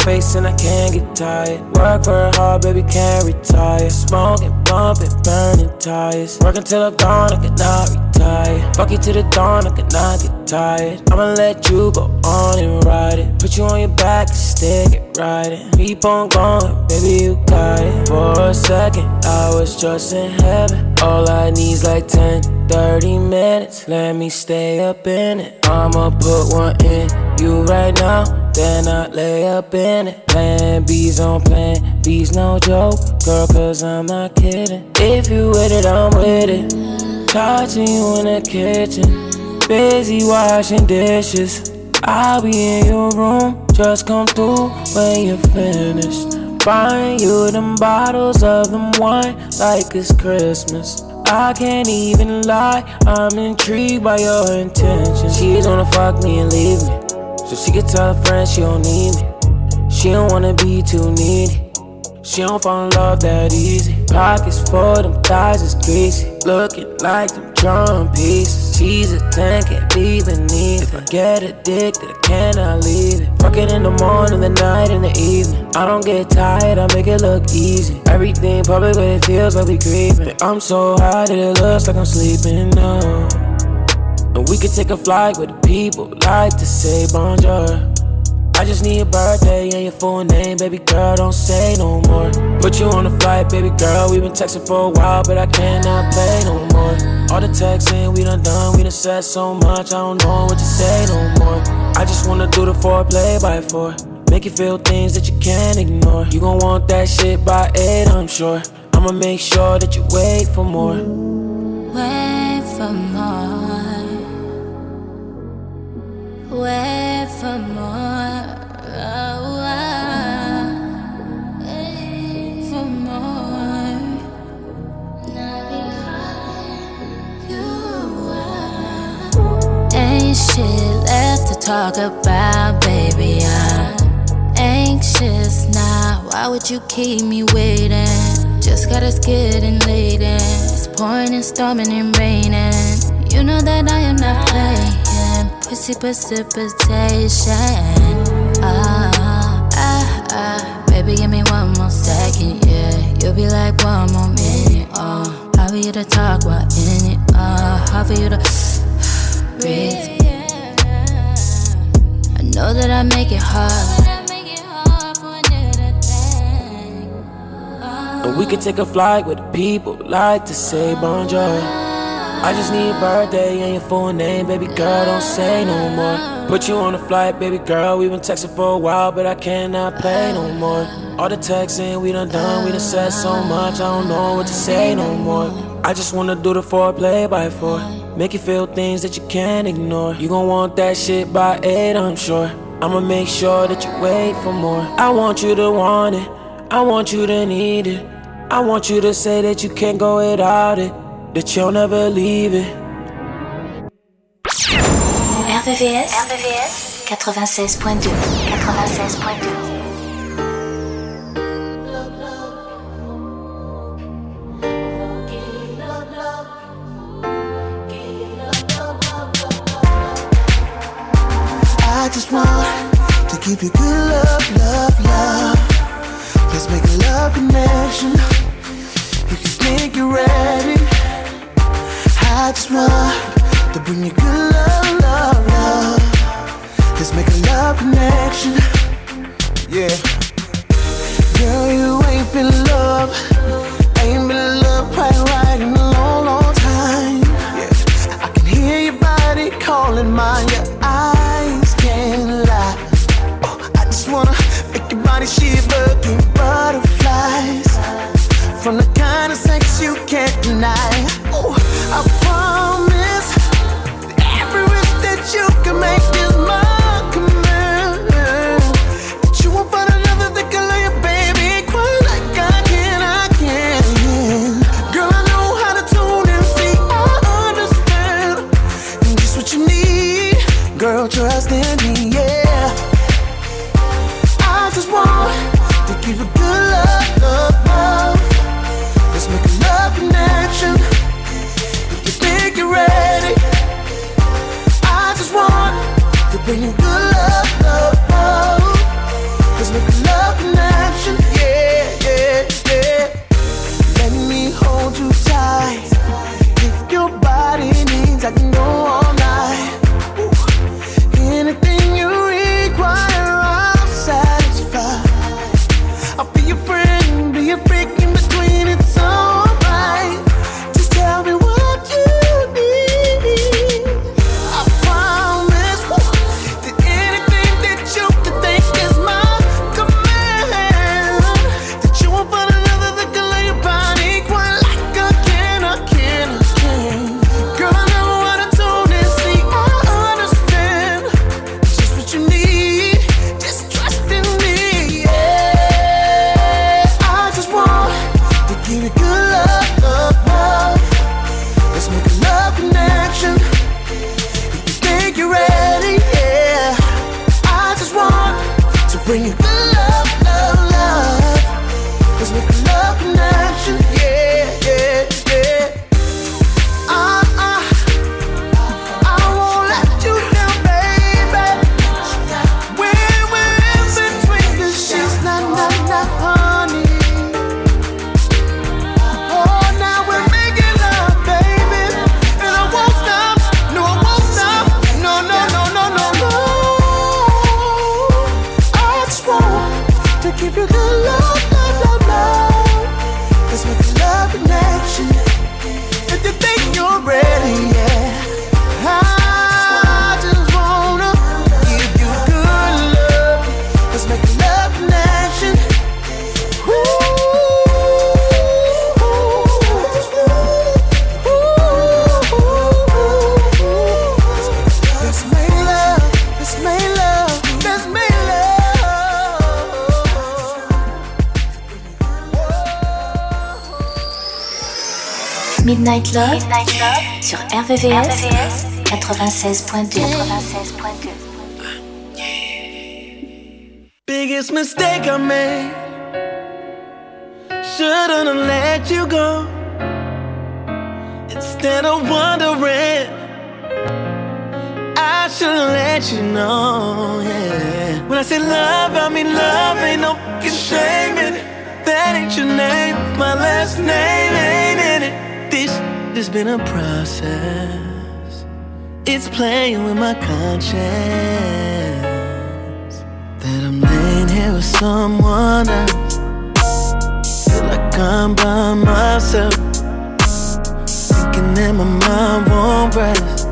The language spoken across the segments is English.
Point 2. see in my face and I can't get tired. Work very hard, baby, can't retire. Smoking, bumping, burning tires. Working till I'm gone, I cannot retire. Fuck you to the dawn, I cannot get tired. I'ma let you go on and ride it. Put you on your back and stick it riding. Keep on going, baby, you got it. For a second, I was just in heaven. All I need's like 10, 30 minutes. Let me stay up in it. I'ma put one in you right now. Then I lay up in it. Plan B's on plan B's no joke, girl, cause I'm not kidding. If you with it, I'm with it. Touching you in the kitchen. Busy washing dishes. I'll be in your room, just come through when you're finished. Buying you them bottles of them wine like it's Christmas. I can't even lie, I'm intrigued by your intentions. She's gonna fuck me and leave me, so she can tell her friends she don't need me. She don't wanna be too needy. She don't fall in love that easy. Pockets full, them thighs is greasy. Looking like them drum pieces. She's a 10, can't be beneath. If I get addicted, I cannot leave it. Fuck it in the morning, the night, and the evening. I don't get tired, I make it look easy. Everything public, but it feels like we creeping. I'm so high that it looks like I'm sleeping now. And we could take a flight with the people like to say bonjour. I just need your birthday and your full name, baby girl, don't say no more. Put you on a flight, baby girl, we been texting for a while, but I cannot play no more. All the texting we done done, we done said so much, I don't know what to say no more. I just wanna do the foreplay by four. Make you feel things that you can't ignore. You gon' want that shit by eight, I'm sure. I'ma make sure that you wait for more. Wait for more. Wait for more. Shit left to talk about, baby. I'm anxious now. Why would you keep me waiting? Just got us getting late and it's pouring and storming and raining. You know that I am not playing. Pussy precipitation. Ah, ah, ah. Baby, give me one more second, yeah. You'll be like one more minute, oh. How for you to talk while in it, uh. How for you to breathe Know that I make it hard. And we could take a flight with the people like to say bonjour. I just need your birthday and your full name, baby girl, don't say no more. Put you on a flight, baby girl, we been texting for a while, but I cannot play no more. All the texting we done done, we done said so much, I don't know what to say no more. I just wanna do the foreplay by four. Make you feel things that you can't ignore. You gon' want that shit by eight, I'm sure. I'ma make sure that you wait for more. I want you to want it. I want you to need it. I want you to say that you can't go without it. That you'll never leave it. RVVS, RVVS 96.2 96.2 love. Midnight Love, sur RVVS, 96.2. Biggest mistake I made. Shouldn't have let you go. Instead of wondering, I should've let you know, yeah. When I say love, I mean love, ain't no fucking shame in it. That ain't your name, my last name ain't in it. This has been a process. It's playing with my conscience that I'm laying here with someone else. Feel like I'm by myself, thinking that my mind won't rest.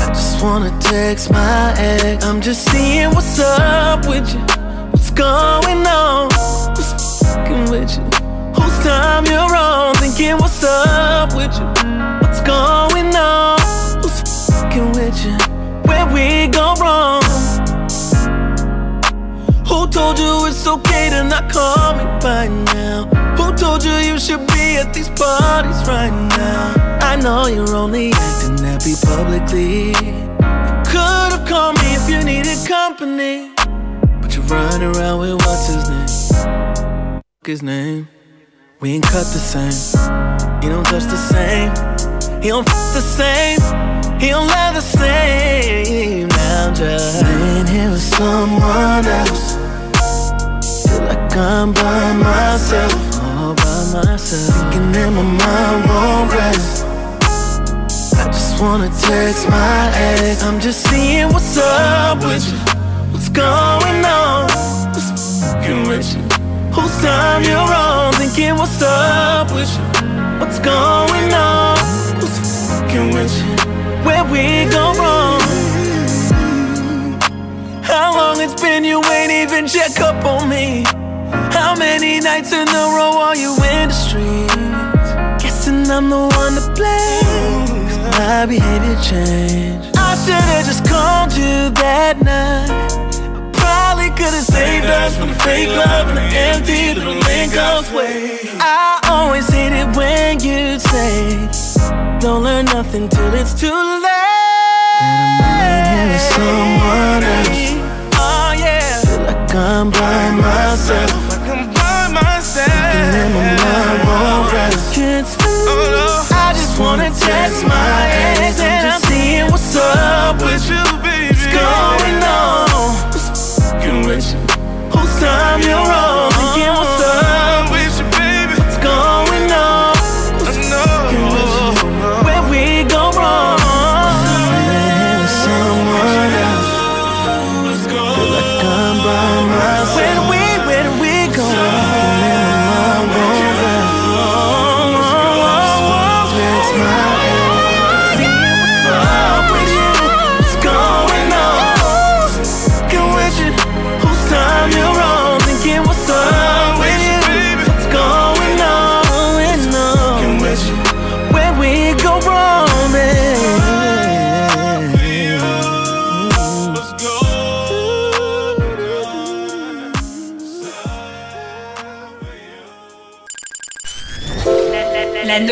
I just wanna text my ex. I'm just seeing what's up with you, what's going on, what's fucking with you, time you're on, thinking what's up with you, what's going on, who's fucking with you, where we go wrong. Who told you it's okay to not call me by now? Who told you you should be at these parties right now? I know you're only acting happy publicly. You could've called me if you needed company. But you run around with what's his name? His name. We ain't cut the same. He don't touch the same. He don't f the same. He don't love the same. Now just laying here with someone else. Feel like I'm by myself, all by myself. Thinking that my mind won't rest. I just wanna text my ex. I'm just seeing what's up with you. What's going on? What's fucking with you? Time you're on? Thinking what's up with you? What's going on? Who's fucking with you? Where we go wrong? How long it's been you ain't even check up on me? How many nights in a row are you in the streets? Guessing I'm the one to blame. 'cause my behavior changed. I should've just called you that night. Could've saved us from the fake love and the empty little lingers way. I always hate it when you say, Don't learn nothing till it's too late. And I'm with someone else. Oh yeah. Feel like I'm by myself. Like I'm by myself. And my mind won't rest. Can't sleep. Oh, I just wanna text my time you're wrong.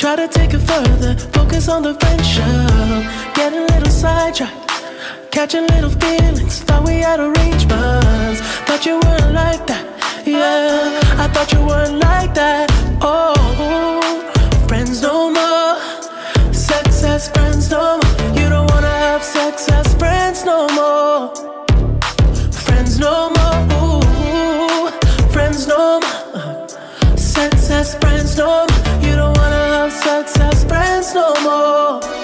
try to take it further, focus on the venture. Get a little sidetracked, catching little feelings. Thought we had arrangements, thought you weren't like that. Yeah, I thought you weren't like that. Oh, friends no more, sex as friends no more. You don't wanna have sex as friends no more, friends no more, Ooh, friends no more, sex as friends no more success friends no more.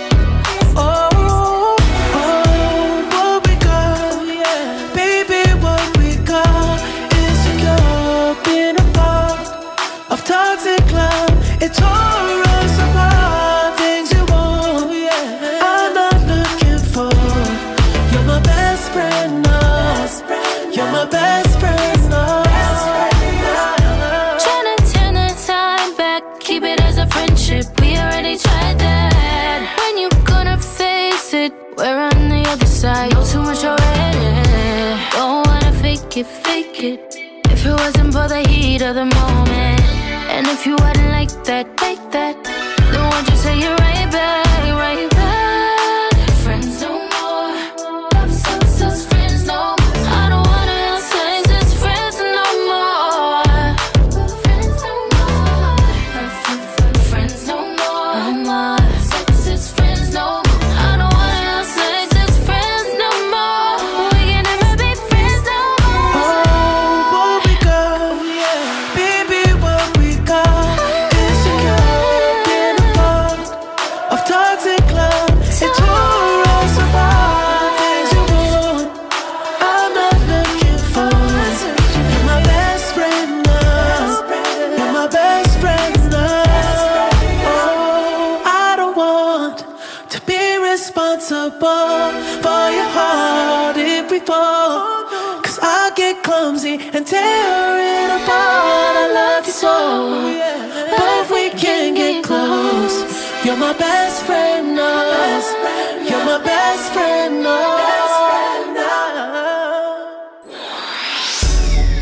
heat of the moment. And if you hadn't like that, take that.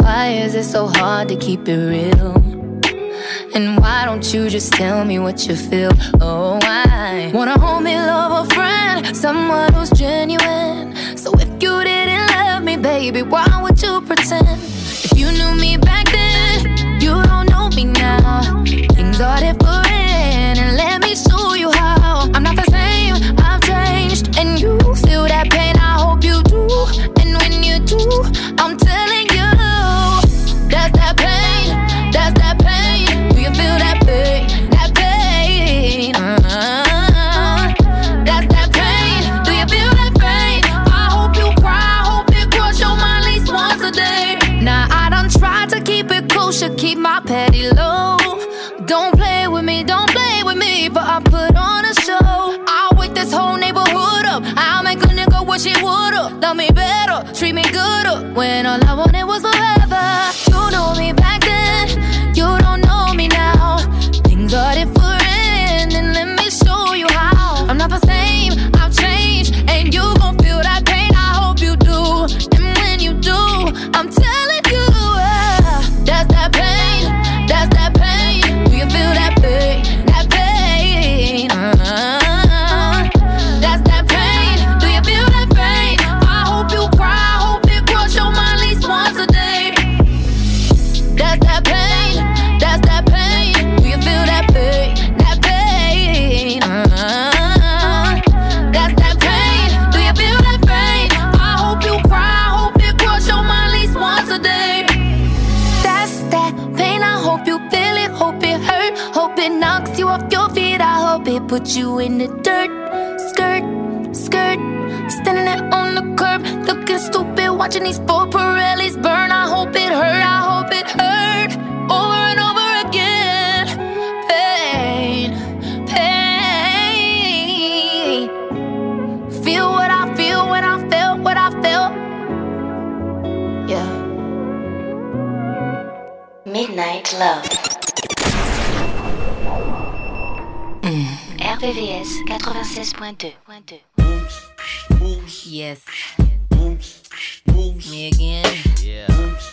Why is it so hard to keep it real? And why don't you just tell me what you feel? Oh, I wanna hold me, love a friend, someone who's genuine. So if you did baby, why would you pretend? If you knew me back then, you don't know me now. Things are different. put you in the dirt. Skirt, skirt, standing there on the curb, looking stupid, watching these boys. One, two, one, two. Yes. Me again. Yeah.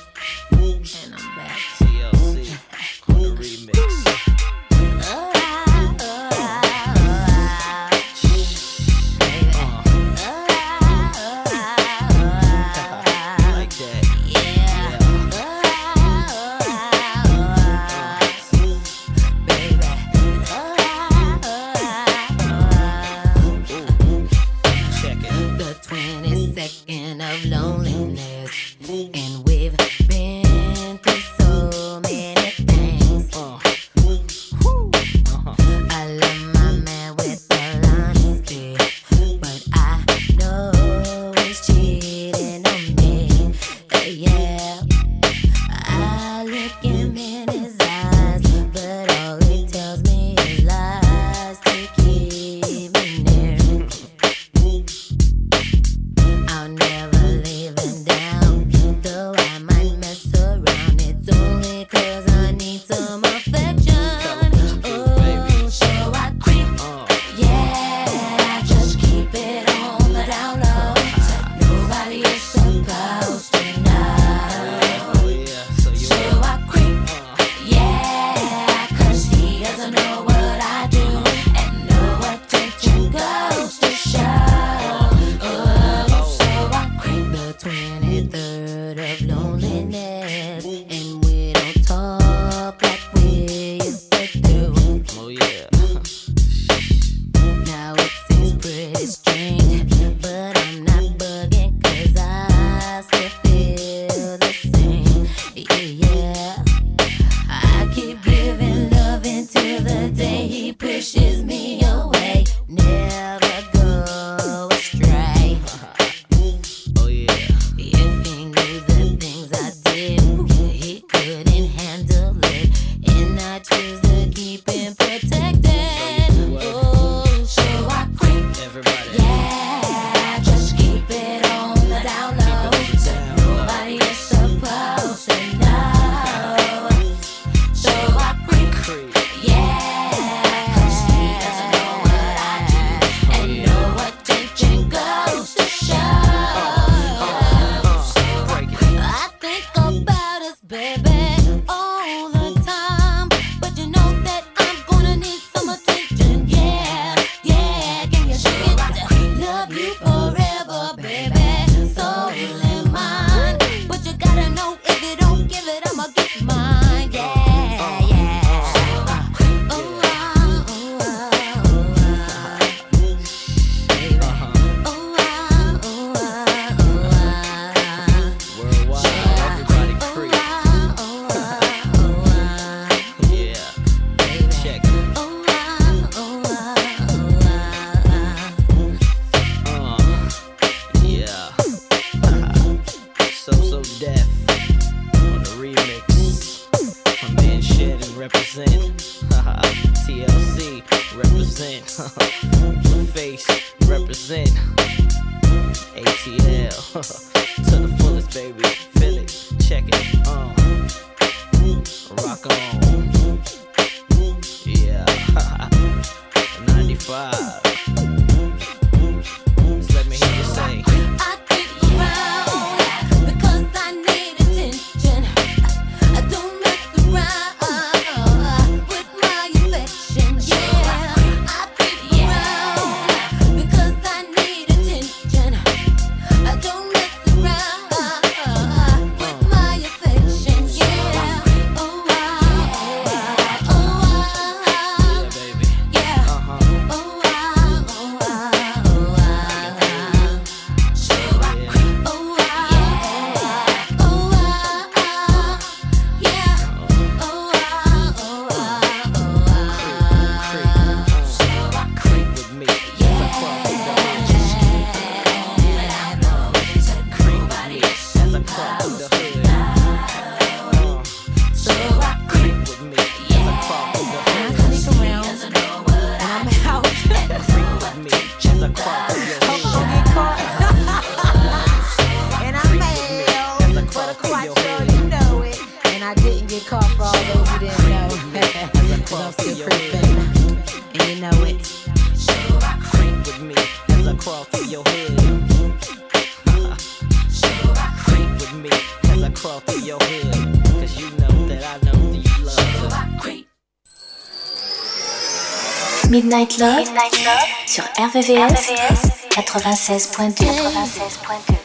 RVVS, 96.2. 96.2.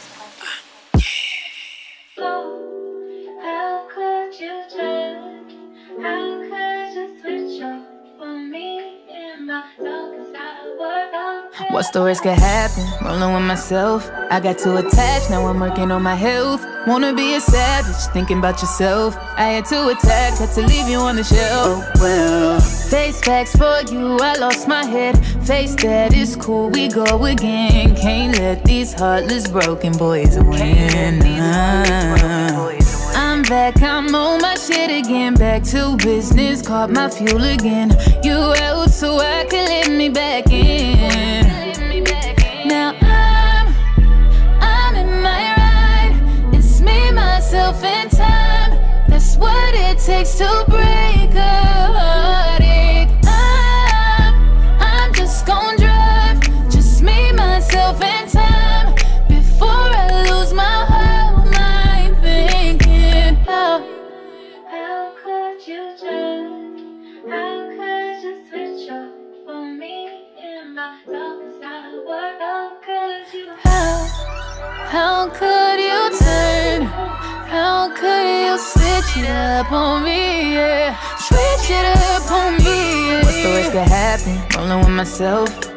What's the worst could happen? Rolling with myself. I got too attached, now I'm working on my health. Wanna be a savage, thinking about yourself. I had to attack, had to leave you on the shelf. Oh well. Face facts for you, I lost my head. Face that is cool, we go again. Can't let these heartless broken boys win. I'm back, I'm on my shit again. Back to business, caught my fuel again. You out so I can let me back in. Now I'm, I'm in my ride. It's me, myself, and time. That's what it takes to myself.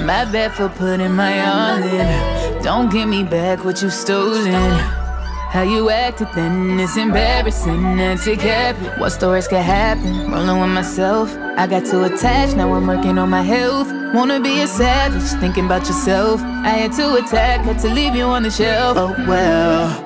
my bad for putting my all in. Don't give me back what you stolen. How you acted then, it's embarrassing. That's it kept What stories could happen? Rolling with myself. I got too attached, now I'm working on my health. Wanna be a savage, thinking about yourself. I had to attack, had to leave you on the shelf. Oh well.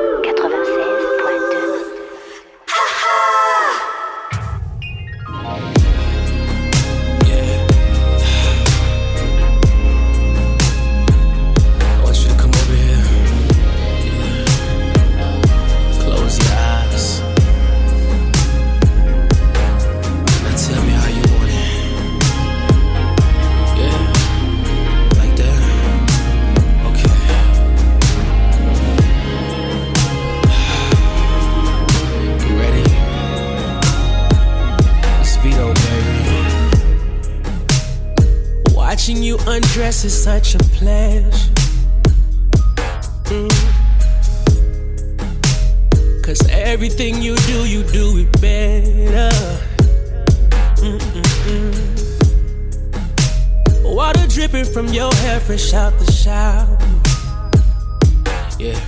everything you do, you do it better. Mm-mm-mm. Water dripping from your hair, fresh out the shower. Yeah.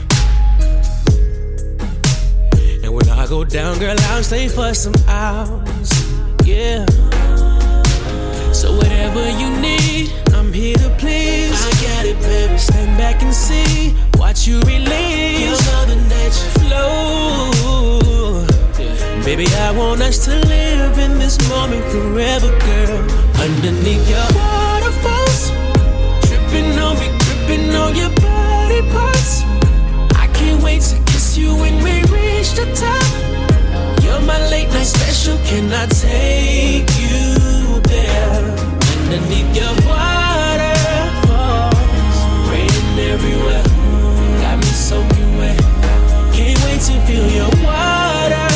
And when I go down, girl, I'll stay for some hours. Yeah. So whatever you need I'm here to please. I got it, baby. Stand back and see. Watch you release. Your mother nature flow. Baby, I want us to live in this moment forever, girl. Underneath your waterfalls. Tripping on me, gripping on your body parts. I can't wait to kiss you when we reach the top. You're my late night special. Can I take you there? Underneath your waterfalls everywhere. Feel your water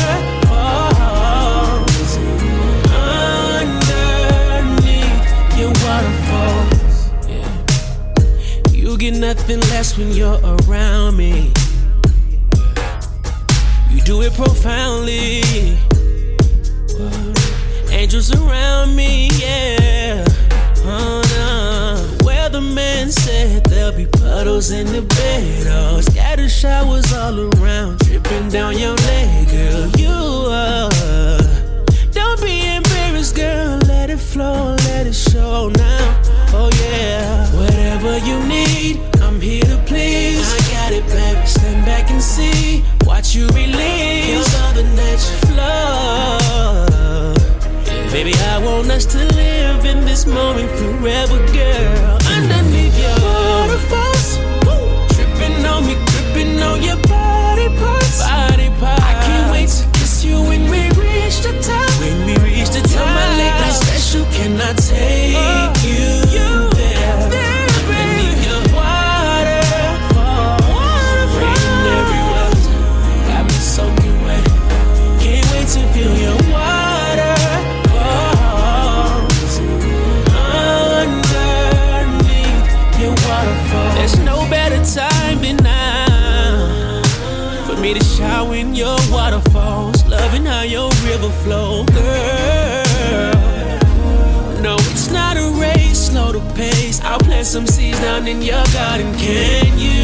falls underneath your waterfalls. Yeah. You get nothing less when you're around me. You do it profoundly. Angels around me, yeah. Oh, no. Where the man said there'll be puddles in the bed. Oh, scattered showers all around, dripping down your leg, girl. You are. Don't be embarrassed, girl. Let it flow, let it show now. Oh yeah. Whatever you need, I'm here to please. I got it, baby. Stand back and see. Watch you release. Your mother nature flow. Baby, I want us to live in this moment forever, girl. Underneath your on your body parts. Body parts. I can't wait to kiss you when we reach the top. When we reach the top, You're my late night special. Can I take oh, your river flow, girl. No, it's not a race, slow the pace. I'll plant some seeds down in your garden. Can you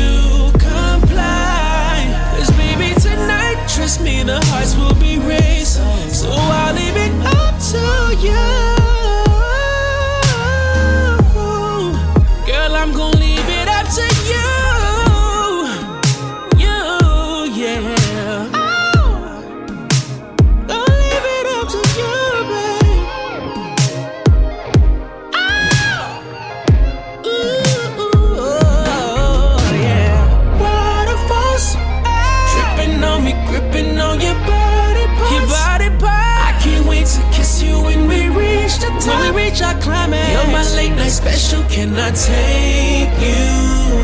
special. Can I take you?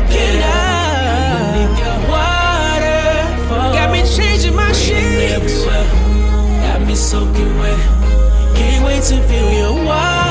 Get out beneath your waterfall. Got me changing my sheets. Got me soaking wet. Can't wait to feel your water.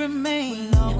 remain.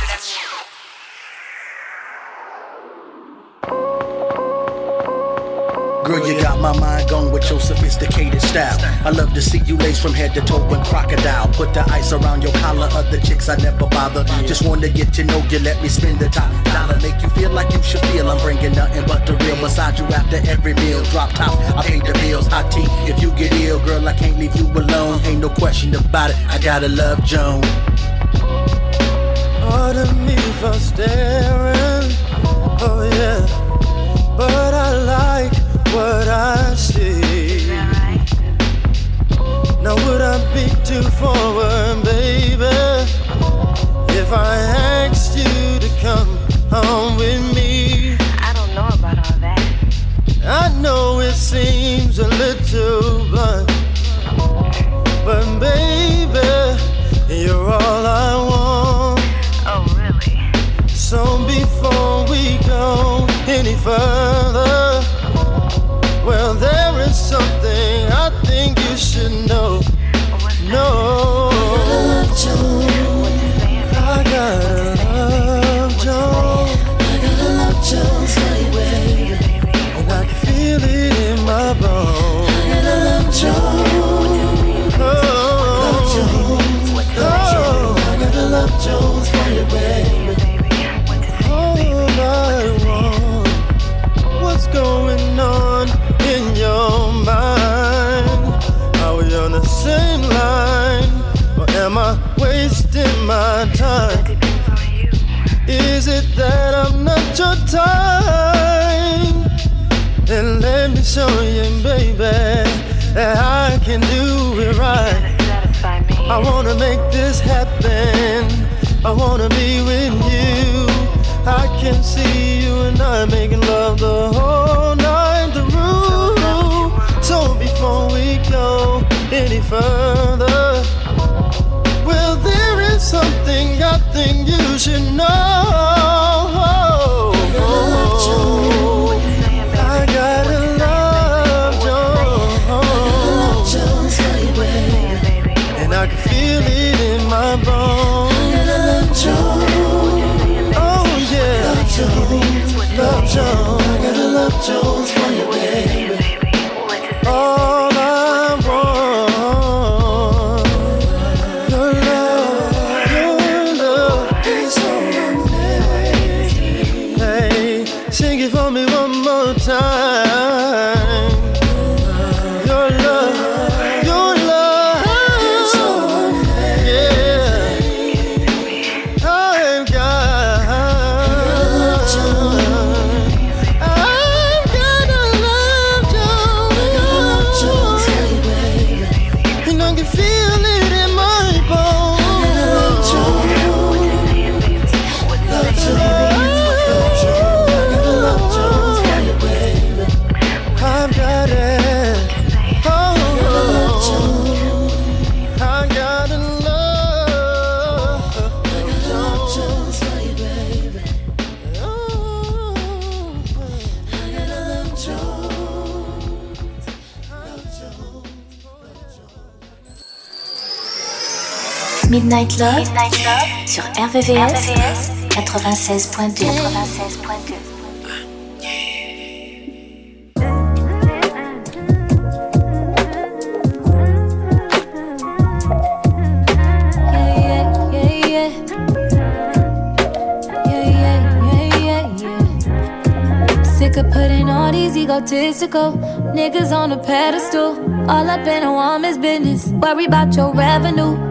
Girl, you got my mind going with your sophisticated style. I love to see you lace from head to toe in crocodile. Put the ice around your collar, other chicks I never bother. Just wanna get to know you, let me spend the top dollar. Make you feel like you should feel. I'm bringing nothing but the real. Massage you after every meal. Drop top, I pay the bills. Hot tea, if you get ill, girl, I can't leave you alone. Ain't no question about it, I gotta love Joan. Pardon me for staring, oh yeah, but I like what I see. Now would I be too forward, baby, if I asked you to come home with me? I don't know about all that. I know it seems a little blunt, but baby, you're all I want. Oh, really? So before we go any further, well, there is something I think you should know. No, I gotta love Jones. I gotta love Jones my time? Is it that I'm not your time? Then let me show you, baby, that I can do it right. I wanna make this happen. I wanna be with you. I can see you and I making love the whole night through. So before we go any further, something I think you should know. Midnight Love, sur RVVS, 96.2. 96.2. Yeah, yeah, yeah. Yeah, yeah, yeah, yeah, yeah. Sick of putting all these egotistical niggas on a pedestal. All up in a woman's business. Worry about your revenue.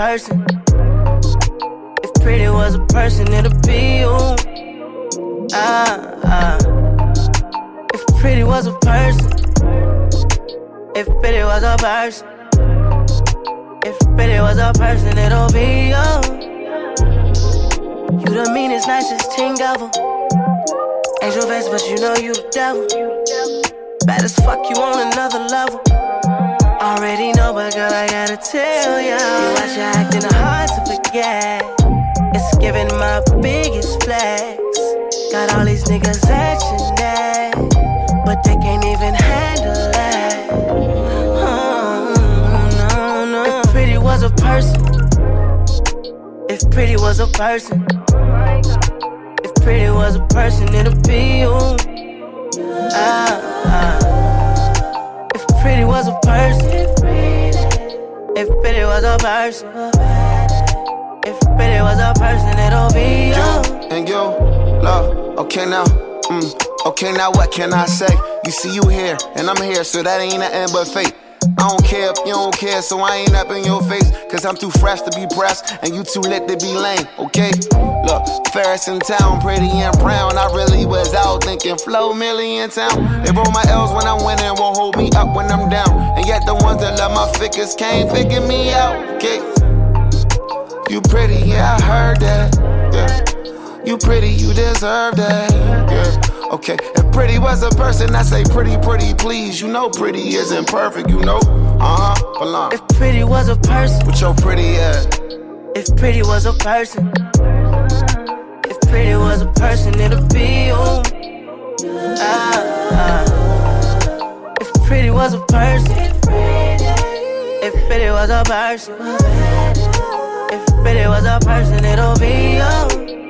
person, if pretty was a person, it'd be you. Ah, ah. If pretty was a person, if pretty was a person, if pretty was a person, it'll be you. You the meanest, nicest thing ever. Angel face, but you know you the devil. Bad as fuck, you on another level. Already know, but girl, I gotta tell ya. Watch you acting hard to forget. It's giving my biggest flex. Got all these niggas action that, but they can't even handle that. Oh, no, no. If pretty was a person, if pretty was a person, if pretty was a person, it'd be you. Ah. Was a person, if pretty was a person, if pretty was a person, it'll be you. and you, love. Okay now, mm, okay now, what can I say? You see you here, and I'm here, so that ain't nothing but fate. I don't care if you don't care, so I ain't up in your face. Cause I'm too fresh to be pressed, and you too lit to be lame, okay? Look, Ferris in town, pretty and brown. I really was out thinking flow million town. They roll my L's when I'm winning, won't hold me up when I'm down. And yet the ones that love my figures can't figure me out, okay? You pretty, yeah, I heard that. Yeah. You pretty, you deserve that. Yeah. Okay. If pretty was a person, I say pretty, pretty, please. You know pretty isn't perfect, you know. Uh huh. Belong. If pretty was a person, With your pretty ass. if pretty was a person, if pretty was a person, it'd be you. Ah, ah. If pretty was a person, if pretty was a person, if pretty was a person, it'll be you. You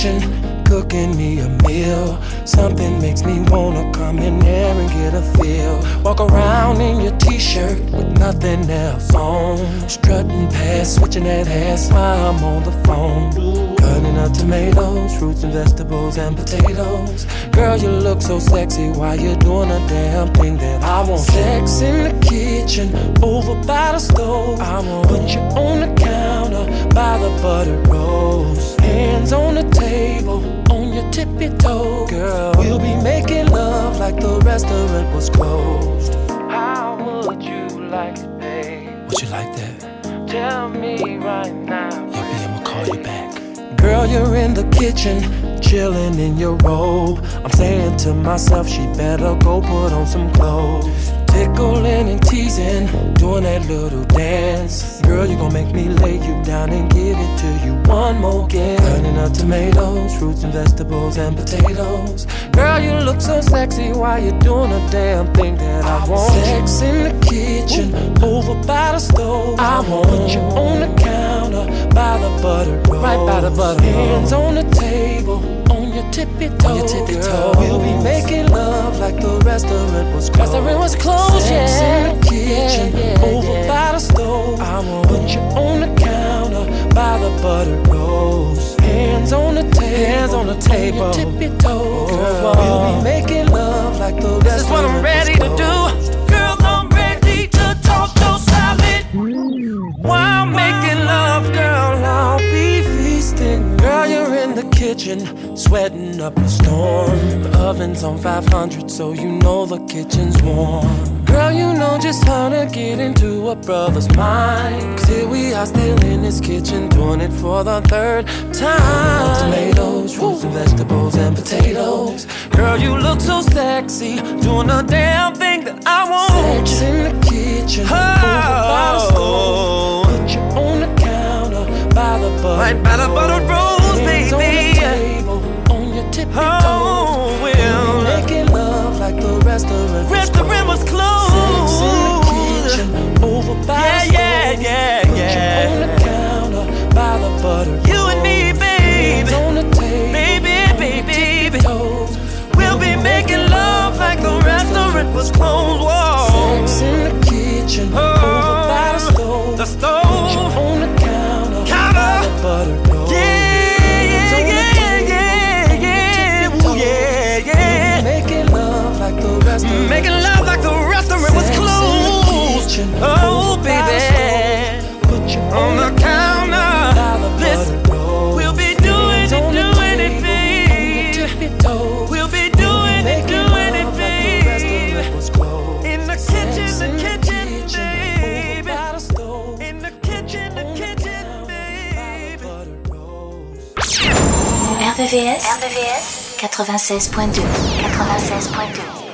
kitchen, cooking me a meal. Something makes me wanna come in there and get a feel. Walk around in your t-shirt with nothing else on. Strutting past, switching that ass while I'm on the phone. Cutting up tomatoes, fruits and vegetables and potatoes. Girl, you look so sexy while you're doing a damn thing that I want. Sex in the kitchen, over by the stove. I want put you on the counter by the buttered rolls. Hands on the table, on your tippy toe. Girl, we'll be making love like the restaurant was closed. How would you like it, babe? Would you like that? Tell me right now. Yeah, B, I'ma call you back. Girl, you're in the kitchen, chilling in your robe. I'm saying to myself, she better go put on some clothes. Tickling and teasing, doing that little dance. Girl, you gon' make me lay you down and give it to you one more again. Cutting up tomatoes, fruits and vegetables and potatoes. Girl, you look so sexy while you're doing a damn thing that I want. Sex in the kitchen, over by the stove. I want put you on the counter by the butter, roll. Right by the butter. Hands on the table, tippy toes. On your tippy toes. We'll be making love like the restaurant was closed. Restaurant was closed, Sex yeah. in the kitchen, yeah, yeah, over yeah. by the stove. I'ma put you on the counter by the buttered rolls. Hands on the table, hands on the table. So you know the kitchen's warm. Girl, you know just how to get into a brother's mind. Cause here we are still in this kitchen, doing it for the third time. Tomatoes, fruits and vegetables, and potatoes. Girl, you look so sexy, doing the damn thing that I want. Sex in the kitchen, oh. Put you on the counter, by the butter. Right by the butter rolls, baby. On the table, on your tippy. Oh. Restaurant. Was closed. Sex in the kitchen, over by yeah, yeah, yeah, yeah. On the counter, by the butter. You and me, baby. On the table, baby, baby, baby. We'll be making love like the restaurant was closed. Whoa. Sex in the kitchen, oh, over by the stove. The stove. On the counter, counter. by the butter. Oh, baby. Put you on the counter. Listen, we'll be doing it, doing it, babe. We'll be doing it, doing it, babe. In the kitchen, the kitchen, babe. In the kitchen, the kitchen, babe. RVVS, RVVS 96.2 96.2